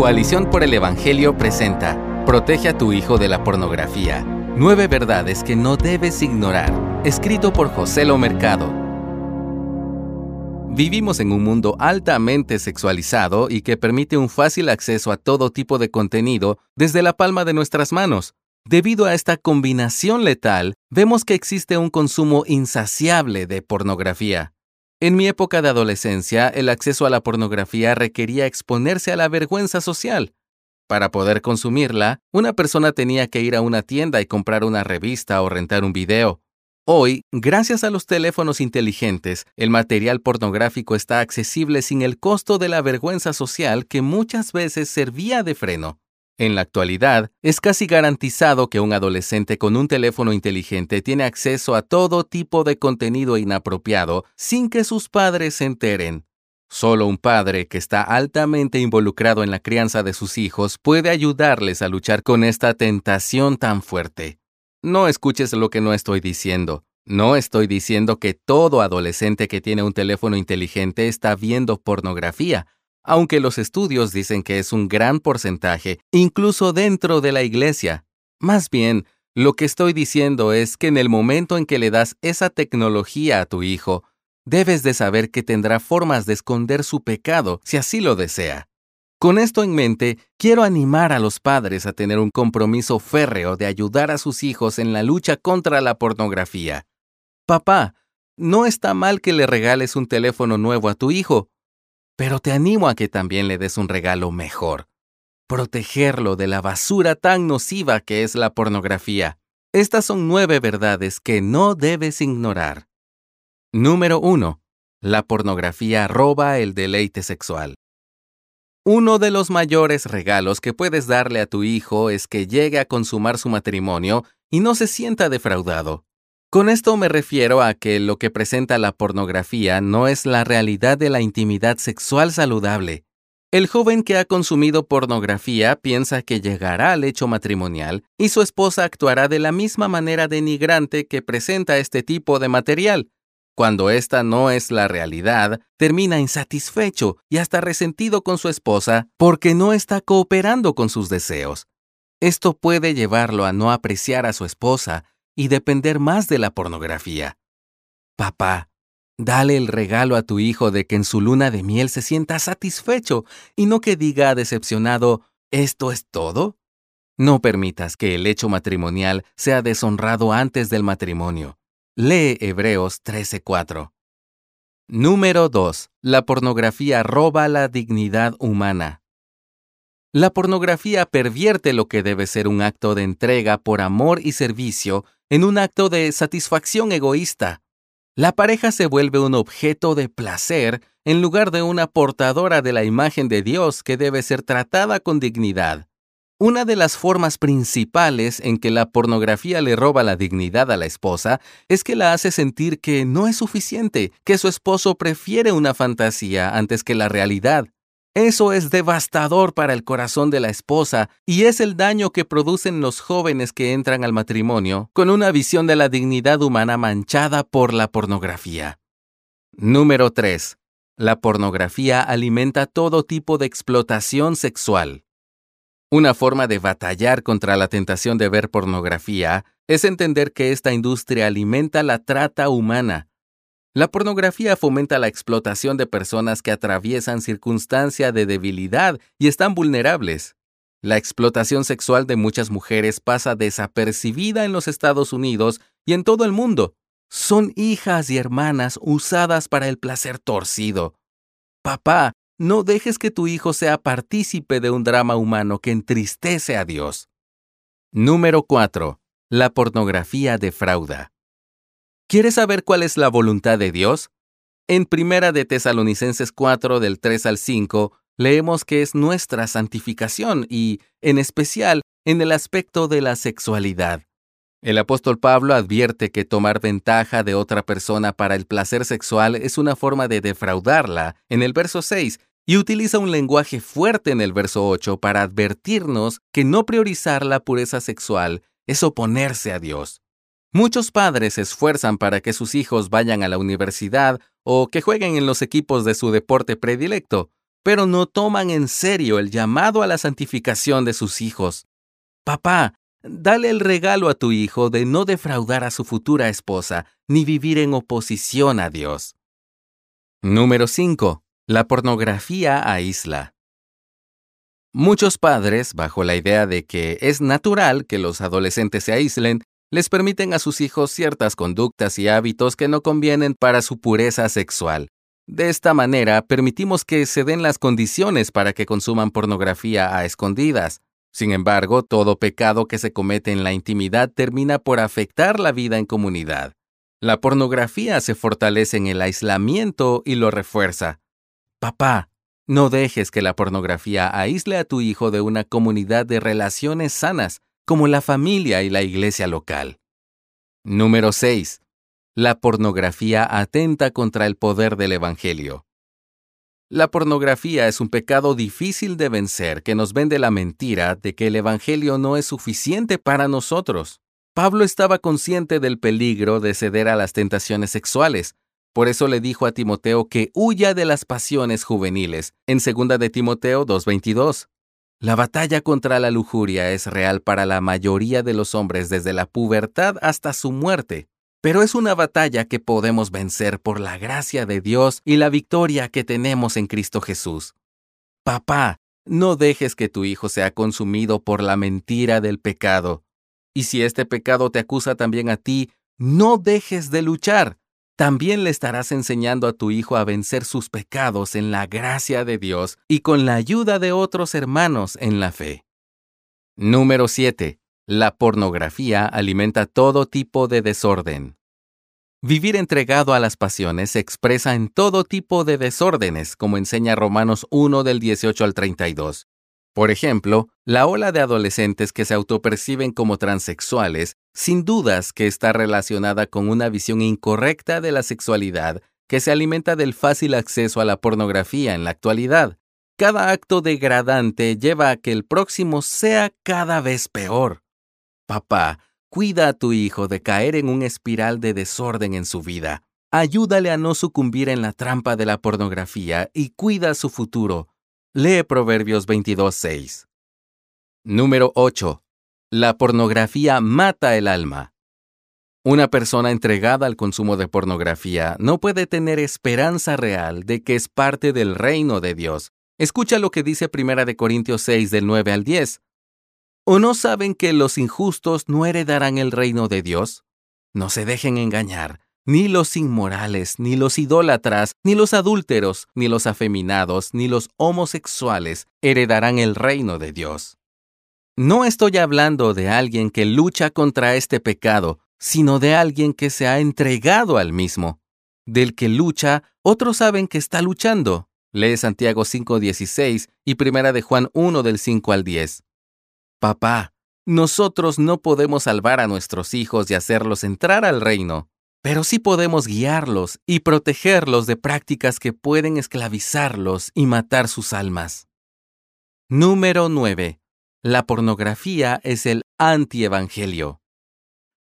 Coalición por el Evangelio presenta Protege a tu hijo de la pornografía. Nueve verdades que no debes ignorar. Escrito por José Lo Mercado. Vivimos en un mundo altamente sexualizado y que permite un fácil acceso a todo tipo de contenido desde la palma de nuestras manos. Debido a esta combinación letal, vemos que existe un consumo insaciable de pornografía. En mi época de adolescencia, el acceso a la pornografía requería exponerse a la vergüenza social. Para poder consumirla, una persona tenía que ir a una tienda y comprar una revista o rentar un video. Hoy, gracias a los teléfonos inteligentes, el material pornográfico está accesible sin el costo de la vergüenza social que muchas veces servía de freno. En la actualidad, es casi garantizado que un adolescente con un teléfono inteligente tiene acceso a todo tipo de contenido inapropiado sin que sus padres se enteren. Solo un padre que está altamente involucrado en la crianza de sus hijos puede ayudarles a luchar con esta tentación tan fuerte. No escuches lo que no estoy diciendo. No estoy diciendo que todo adolescente que tiene un teléfono inteligente está viendo pornografía aunque los estudios dicen que es un gran porcentaje, incluso dentro de la iglesia. Más bien, lo que estoy diciendo es que en el momento en que le das esa tecnología a tu hijo, debes de saber que tendrá formas de esconder su pecado si así lo desea. Con esto en mente, quiero animar a los padres a tener un compromiso férreo de ayudar a sus hijos en la lucha contra la pornografía. Papá, no está mal que le regales un teléfono nuevo a tu hijo, pero te animo a que también le des un regalo mejor. Protegerlo de la basura tan nociva que es la pornografía. Estas son nueve verdades que no debes ignorar. Número 1. La pornografía roba el deleite sexual. Uno de los mayores regalos que puedes darle a tu hijo es que llegue a consumar su matrimonio y no se sienta defraudado. Con esto me refiero a que lo que presenta la pornografía no es la realidad de la intimidad sexual saludable. El joven que ha consumido pornografía piensa que llegará al hecho matrimonial y su esposa actuará de la misma manera denigrante que presenta este tipo de material. Cuando esta no es la realidad, termina insatisfecho y hasta resentido con su esposa porque no está cooperando con sus deseos. Esto puede llevarlo a no apreciar a su esposa y depender más de la pornografía. Papá, dale el regalo a tu hijo de que en su luna de miel se sienta satisfecho y no que diga decepcionado, ¿esto es todo? No permitas que el hecho matrimonial sea deshonrado antes del matrimonio. Lee Hebreos 13:4. Número 2. La pornografía roba la dignidad humana. La pornografía pervierte lo que debe ser un acto de entrega por amor y servicio en un acto de satisfacción egoísta. La pareja se vuelve un objeto de placer en lugar de una portadora de la imagen de Dios que debe ser tratada con dignidad. Una de las formas principales en que la pornografía le roba la dignidad a la esposa es que la hace sentir que no es suficiente, que su esposo prefiere una fantasía antes que la realidad. Eso es devastador para el corazón de la esposa y es el daño que producen los jóvenes que entran al matrimonio con una visión de la dignidad humana manchada por la pornografía. Número 3. La pornografía alimenta todo tipo de explotación sexual. Una forma de batallar contra la tentación de ver pornografía es entender que esta industria alimenta la trata humana la pornografía fomenta la explotación de personas que atraviesan circunstancia de debilidad y están vulnerables. La explotación sexual de muchas mujeres pasa desapercibida en los Estados Unidos y en todo el mundo. Son hijas y hermanas usadas para el placer torcido. Papá, no dejes que tu hijo sea partícipe de un drama humano que entristece a Dios. Número 4. La pornografía defrauda. ¿Quieres saber cuál es la voluntad de Dios? En Primera de Tesalonicenses 4 del 3 al 5 leemos que es nuestra santificación y, en especial, en el aspecto de la sexualidad. El apóstol Pablo advierte que tomar ventaja de otra persona para el placer sexual es una forma de defraudarla en el verso 6 y utiliza un lenguaje fuerte en el verso 8 para advertirnos que no priorizar la pureza sexual es oponerse a Dios. Muchos padres se esfuerzan para que sus hijos vayan a la universidad o que jueguen en los equipos de su deporte predilecto, pero no toman en serio el llamado a la santificación de sus hijos. Papá, dale el regalo a tu hijo de no defraudar a su futura esposa ni vivir en oposición a Dios. Número 5. La pornografía aísla. Muchos padres, bajo la idea de que es natural que los adolescentes se aíslen, les permiten a sus hijos ciertas conductas y hábitos que no convienen para su pureza sexual. De esta manera, permitimos que se den las condiciones para que consuman pornografía a escondidas. Sin embargo, todo pecado que se comete en la intimidad termina por afectar la vida en comunidad. La pornografía se fortalece en el aislamiento y lo refuerza. Papá, no dejes que la pornografía aísle a tu hijo de una comunidad de relaciones sanas, como la familia y la iglesia local. Número 6. La pornografía atenta contra el poder del Evangelio. La pornografía es un pecado difícil de vencer que nos vende la mentira de que el Evangelio no es suficiente para nosotros. Pablo estaba consciente del peligro de ceder a las tentaciones sexuales. Por eso le dijo a Timoteo que huya de las pasiones juveniles, en 2 de Timoteo 2.22. La batalla contra la lujuria es real para la mayoría de los hombres desde la pubertad hasta su muerte, pero es una batalla que podemos vencer por la gracia de Dios y la victoria que tenemos en Cristo Jesús. Papá, no dejes que tu hijo sea consumido por la mentira del pecado. Y si este pecado te acusa también a ti, no dejes de luchar también le estarás enseñando a tu hijo a vencer sus pecados en la gracia de Dios y con la ayuda de otros hermanos en la fe. Número 7. La pornografía alimenta todo tipo de desorden. Vivir entregado a las pasiones se expresa en todo tipo de desórdenes, como enseña Romanos 1 del 18 al 32. Por ejemplo, la ola de adolescentes que se autoperciben como transexuales, sin dudas que está relacionada con una visión incorrecta de la sexualidad que se alimenta del fácil acceso a la pornografía en la actualidad. Cada acto degradante lleva a que el próximo sea cada vez peor. Papá, cuida a tu hijo de caer en un espiral de desorden en su vida. Ayúdale a no sucumbir en la trampa de la pornografía y cuida su futuro Lee Proverbios 22.6. Número 8. La pornografía mata el alma. Una persona entregada al consumo de pornografía no puede tener esperanza real de que es parte del reino de Dios. Escucha lo que dice 1 Corintios 6 del 9 al 10. ¿O no saben que los injustos no heredarán el reino de Dios? No se dejen engañar ni los inmorales, ni los idólatras, ni los adúlteros, ni los afeminados, ni los homosexuales heredarán el reino de Dios. No estoy hablando de alguien que lucha contra este pecado, sino de alguien que se ha entregado al mismo. Del que lucha, otros saben que está luchando. Lee Santiago 5:16 y Primera de Juan 1 del 5 al 10. Papá, nosotros no podemos salvar a nuestros hijos y hacerlos entrar al reino, pero sí podemos guiarlos y protegerlos de prácticas que pueden esclavizarlos y matar sus almas. Número 9. La pornografía es el antievangelio.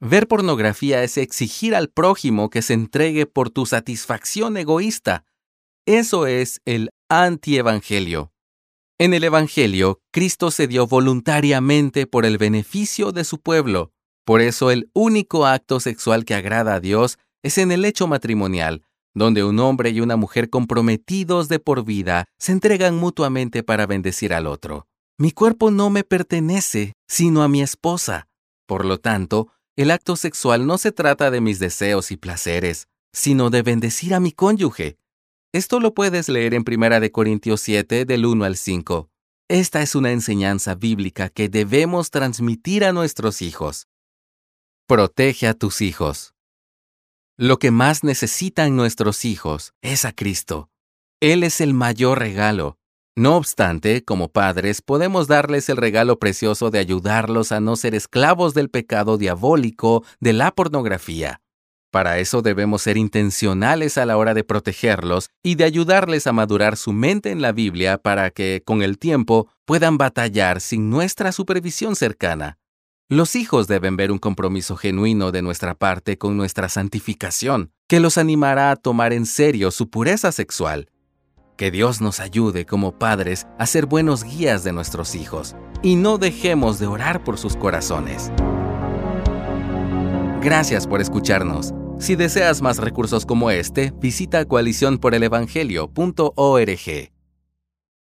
Ver pornografía es exigir al prójimo que se entregue por tu satisfacción egoísta. Eso es el antievangelio. En el Evangelio, Cristo se dio voluntariamente por el beneficio de su pueblo. Por eso el único acto sexual que agrada a Dios es en el hecho matrimonial, donde un hombre y una mujer comprometidos de por vida se entregan mutuamente para bendecir al otro. Mi cuerpo no me pertenece, sino a mi esposa. Por lo tanto, el acto sexual no se trata de mis deseos y placeres, sino de bendecir a mi cónyuge. Esto lo puedes leer en 1 Corintios 7 del 1 al 5. Esta es una enseñanza bíblica que debemos transmitir a nuestros hijos. Protege a tus hijos. Lo que más necesitan nuestros hijos es a Cristo. Él es el mayor regalo. No obstante, como padres, podemos darles el regalo precioso de ayudarlos a no ser esclavos del pecado diabólico de la pornografía. Para eso debemos ser intencionales a la hora de protegerlos y de ayudarles a madurar su mente en la Biblia para que, con el tiempo, puedan batallar sin nuestra supervisión cercana. Los hijos deben ver un compromiso genuino de nuestra parte con nuestra santificación, que los animará a tomar en serio su pureza sexual. Que Dios nos ayude como padres a ser buenos guías de nuestros hijos y no dejemos de orar por sus corazones. Gracias por escucharnos. Si deseas más recursos como este, visita coaliciónporelevangelio.org.